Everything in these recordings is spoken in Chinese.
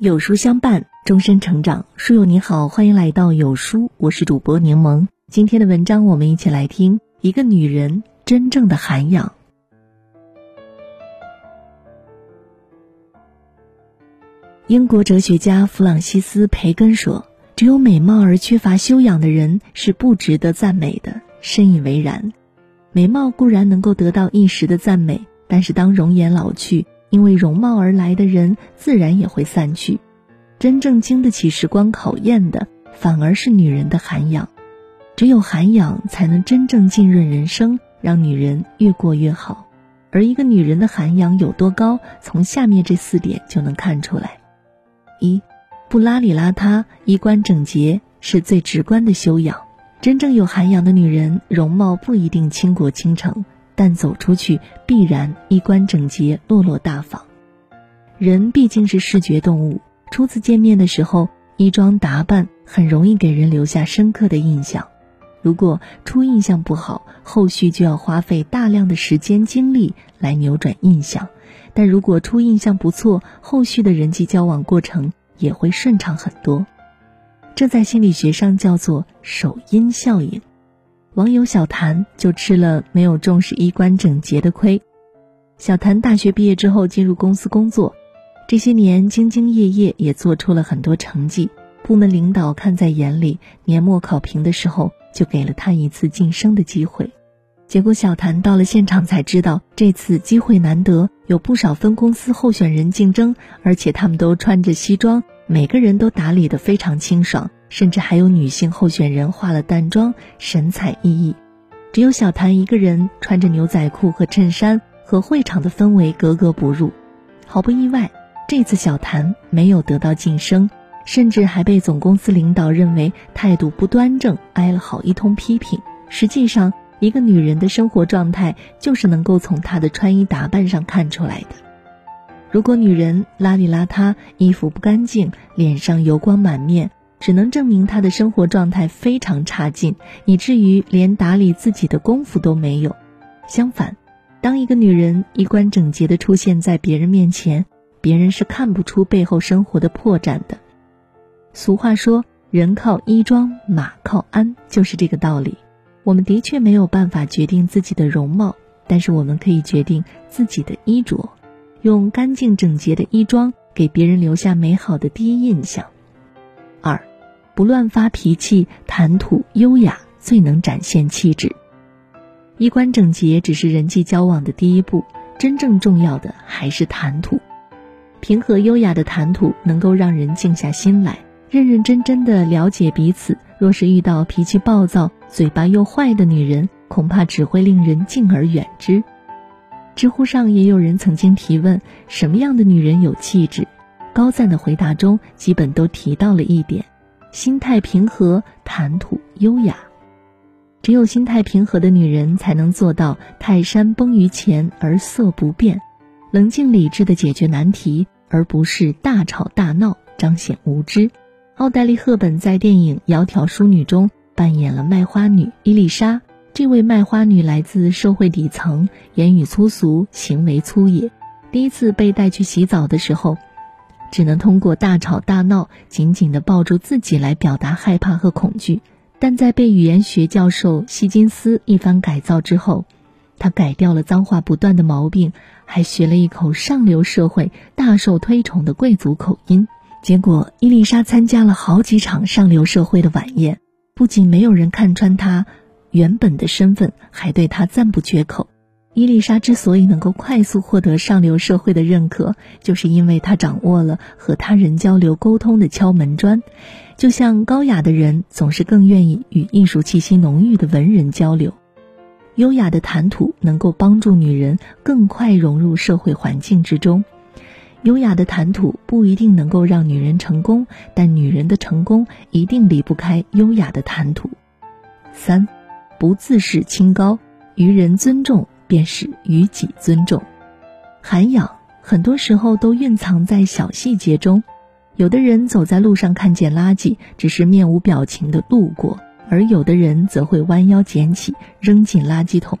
有书相伴，终身成长。书友你好，欢迎来到有书，我是主播柠檬。今天的文章，我们一起来听一个女人真正的涵养。英国哲学家弗朗西斯·培根说：“只有美貌而缺乏修养的人是不值得赞美的。”深以为然。美貌固然能够得到一时的赞美，但是当容颜老去，因为容貌而来的人自然也会散去。真正经得起时光考验的，反而是女人的涵养。只有涵养，才能真正浸润人生，让女人越过越好。而一个女人的涵养有多高，从下面这四点就能看出来：一，不邋里邋遢，衣冠整洁，是最直观的修养。真正有涵养的女人，容貌不一定倾国倾城，但走出去必然衣冠整洁、落落大方。人毕竟是视觉动物，初次见面的时候，衣装打扮很容易给人留下深刻的印象。如果初印象不好，后续就要花费大量的时间精力来扭转印象；但如果初印象不错，后续的人际交往过程也会顺畅很多。这在心理学上叫做首因效应。网友小谭就吃了没有重视衣冠整洁的亏。小谭大学毕业之后进入公司工作，这些年兢兢业业，也做出了很多成绩。部门领导看在眼里，年末考评的时候就给了他一次晋升的机会。结果小谭到了现场才知道，这次机会难得，有不少分公司候选人竞争，而且他们都穿着西装。每个人都打理得非常清爽，甚至还有女性候选人化了淡妆，神采奕奕。只有小谭一个人穿着牛仔裤和衬衫，和会场的氛围格格不入。毫不意外，这次小谭没有得到晋升，甚至还被总公司领导认为态度不端正，挨了好一通批评。实际上，一个女人的生活状态就是能够从她的穿衣打扮上看出来的。如果女人邋里邋遢，衣服不干净，脸上油光满面，只能证明她的生活状态非常差劲，以至于连打理自己的功夫都没有。相反，当一个女人衣冠整洁的出现在别人面前，别人是看不出背后生活的破绽的。俗话说：“人靠衣装，马靠鞍”，就是这个道理。我们的确没有办法决定自己的容貌，但是我们可以决定自己的衣着。用干净整洁的衣装给别人留下美好的第一印象。二，不乱发脾气，谈吐优雅最能展现气质。衣冠整洁只是人际交往的第一步，真正重要的还是谈吐。平和优雅的谈吐能够让人静下心来，认认真真的了解彼此。若是遇到脾气暴躁、嘴巴又坏的女人，恐怕只会令人敬而远之。知乎上也有人曾经提问：什么样的女人有气质？高赞的回答中基本都提到了一点：心态平和，谈吐优雅。只有心态平和的女人，才能做到泰山崩于前而色不变，冷静理智的解决难题，而不是大吵大闹，彰显无知。奥黛丽·赫本在电影《窈窕淑女》中扮演了卖花女伊丽莎。这位卖花女来自社会底层，言语粗俗，行为粗野。第一次被带去洗澡的时候，只能通过大吵大闹，紧紧地抱住自己来表达害怕和恐惧。但在被语言学教授希金斯一番改造之后，他改掉了脏话不断的毛病，还学了一口上流社会大受推崇的贵族口音。结果，伊丽莎参加了好几场上流社会的晚宴，不仅没有人看穿她。原本的身份还对她赞不绝口。伊丽莎之所以能够快速获得上流社会的认可，就是因为她掌握了和他人交流沟通的敲门砖。就像高雅的人总是更愿意与艺术气息浓郁的文人交流，优雅的谈吐能够帮助女人更快融入社会环境之中。优雅的谈吐不一定能够让女人成功，但女人的成功一定离不开优雅的谈吐。三。不自视清高，于人尊重便是于己尊重。涵养很多时候都蕴藏在小细节中。有的人走在路上看见垃圾，只是面无表情的路过；而有的人则会弯腰捡起，扔进垃圾桶。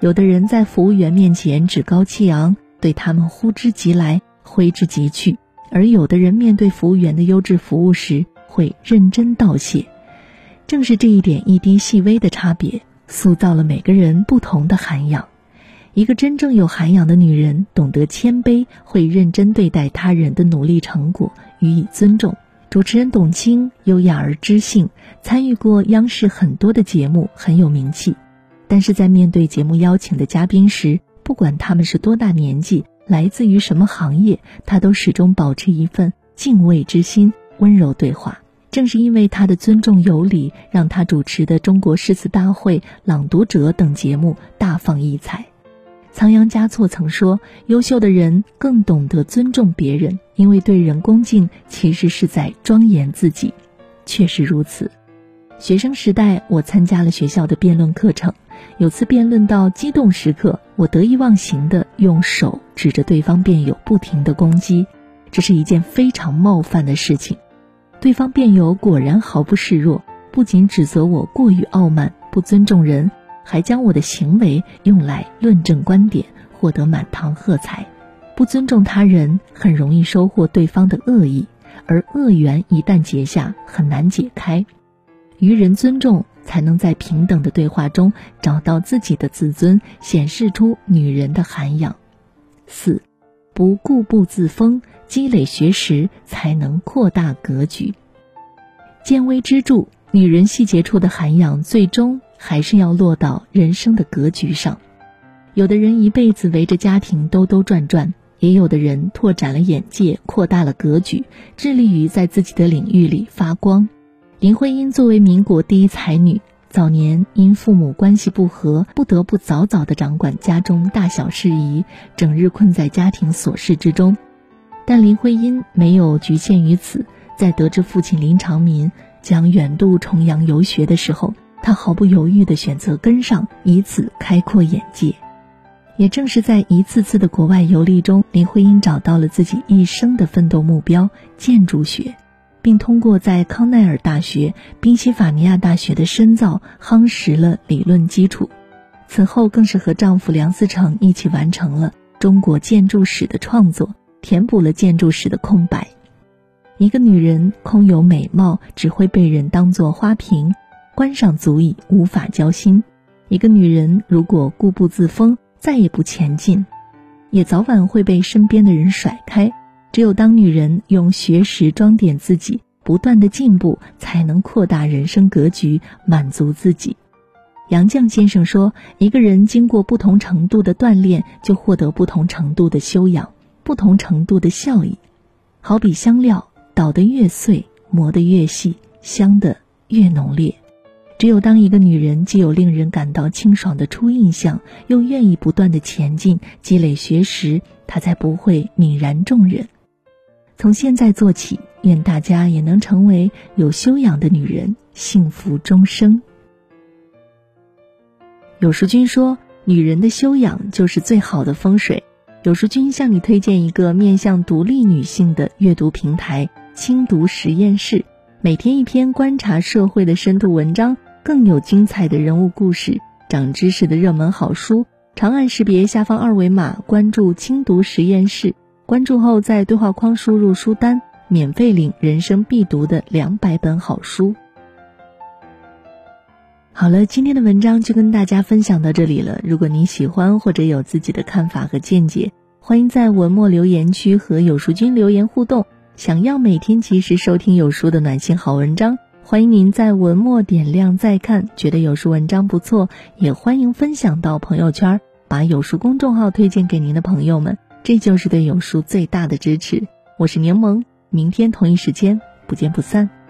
有的人在服务员面前趾高气昂，对他们呼之即来，挥之即去；而有的人面对服务员的优质服务时会认真道谢。正是这一点一滴细微的差别，塑造了每个人不同的涵养。一个真正有涵养的女人，懂得谦卑，会认真对待他人的努力成果，予以尊重。主持人董卿优雅而知性，参与过央视很多的节目，很有名气。但是在面对节目邀请的嘉宾时，不管他们是多大年纪，来自于什么行业，她都始终保持一份敬畏之心，温柔对话。正是因为她的尊重有礼，让她主持的《中国诗词大会》《朗读者》等节目大放异彩。仓央嘉措曾说：“优秀的人更懂得尊重别人，因为对人恭敬其实是在庄严自己。”确实如此。学生时代，我参加了学校的辩论课程。有次辩论到激动时刻，我得意忘形的用手指着对方辩友，不停的攻击。这是一件非常冒犯的事情。对方辩友果然毫不示弱，不仅指责我过于傲慢、不尊重人。还将我的行为用来论证观点，获得满堂喝彩。不尊重他人，很容易收获对方的恶意，而恶缘一旦结下，很难解开。于人尊重，才能在平等的对话中找到自己的自尊，显示出女人的涵养。四，不固步自封，积累学识，才能扩大格局。见微知著，女人细节处的涵养，最终。还是要落到人生的格局上。有的人一辈子围着家庭兜兜转转，也有的人拓展了眼界，扩大了格局，致力于在自己的领域里发光。林徽因作为民国第一才女，早年因父母关系不和，不得不早早地掌管家中大小事宜，整日困在家庭琐事之中。但林徽因没有局限于此，在得知父亲林长民将远渡重洋游学的时候。他毫不犹豫地选择跟上，以此开阔眼界。也正是在一次次的国外游历中，林徽因找到了自己一生的奋斗目标——建筑学，并通过在康奈尔大学、宾夕法尼亚大学的深造，夯实了理论基础。此后，更是和丈夫梁思成一起完成了中国建筑史的创作，填补了建筑史的空白。一个女人空有美貌，只会被人当作花瓶。观赏足矣，无法交心。一个女人如果固步自封，再也不前进，也早晚会被身边的人甩开。只有当女人用学识装点自己，不断的进步，才能扩大人生格局，满足自己。杨绛先生说：“一个人经过不同程度的锻炼，就获得不同程度的修养，不同程度的效益。好比香料，捣得越碎，磨得越细，香的越浓烈。”只有当一个女人既有令人感到清爽的初印象，又愿意不断的前进、积累学识，她才不会泯然众人。从现在做起，愿大家也能成为有修养的女人，幸福终生。有书君说：“女人的修养就是最好的风水。”有书君向你推荐一个面向独立女性的阅读平台——轻读实验室，每天一篇观察社会的深度文章。更有精彩的人物故事、长知识的热门好书，长按识别下方二维码关注“轻读实验室”。关注后，在对话框输入书单，免费领人生必读的两百本好书。好了，今天的文章就跟大家分享到这里了。如果您喜欢或者有自己的看法和见解，欢迎在文末留言区和有书君留言互动。想要每天及时收听有书的暖心好文章。欢迎您在文末点亮再看，觉得有书文章不错，也欢迎分享到朋友圈，把有书公众号推荐给您的朋友们，这就是对有书最大的支持。我是柠檬，明天同一时间不见不散。